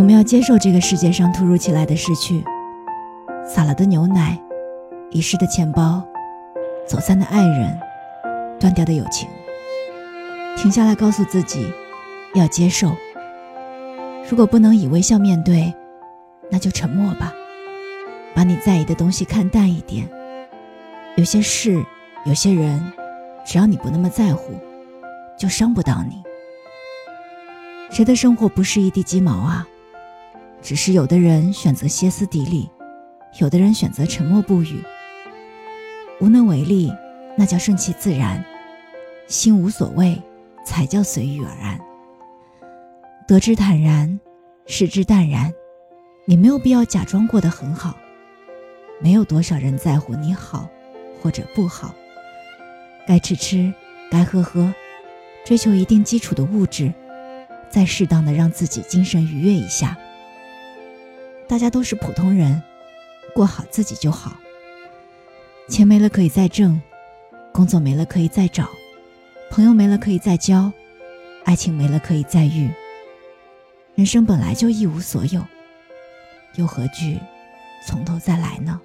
我们要接受这个世界上突如其来的失去，洒了的牛奶，遗失的钱包，走散的爱人，断掉的友情。停下来，告诉自己，要接受。如果不能以微笑面对，那就沉默吧。把你在意的东西看淡一点。有些事，有些人，只要你不那么在乎，就伤不到你。谁的生活不是一地鸡毛啊？只是有的人选择歇斯底里，有的人选择沉默不语。无能为力，那叫顺其自然；心无所谓，才叫随遇而安。得之坦然，失之淡然。你没有必要假装过得很好。没有多少人在乎你好或者不好。该吃吃，该喝喝，追求一定基础的物质，再适当的让自己精神愉悦一下。大家都是普通人，过好自己就好。钱没了可以再挣，工作没了可以再找，朋友没了可以再交，爱情没了可以再遇。人生本来就一无所有，又何惧从头再来呢？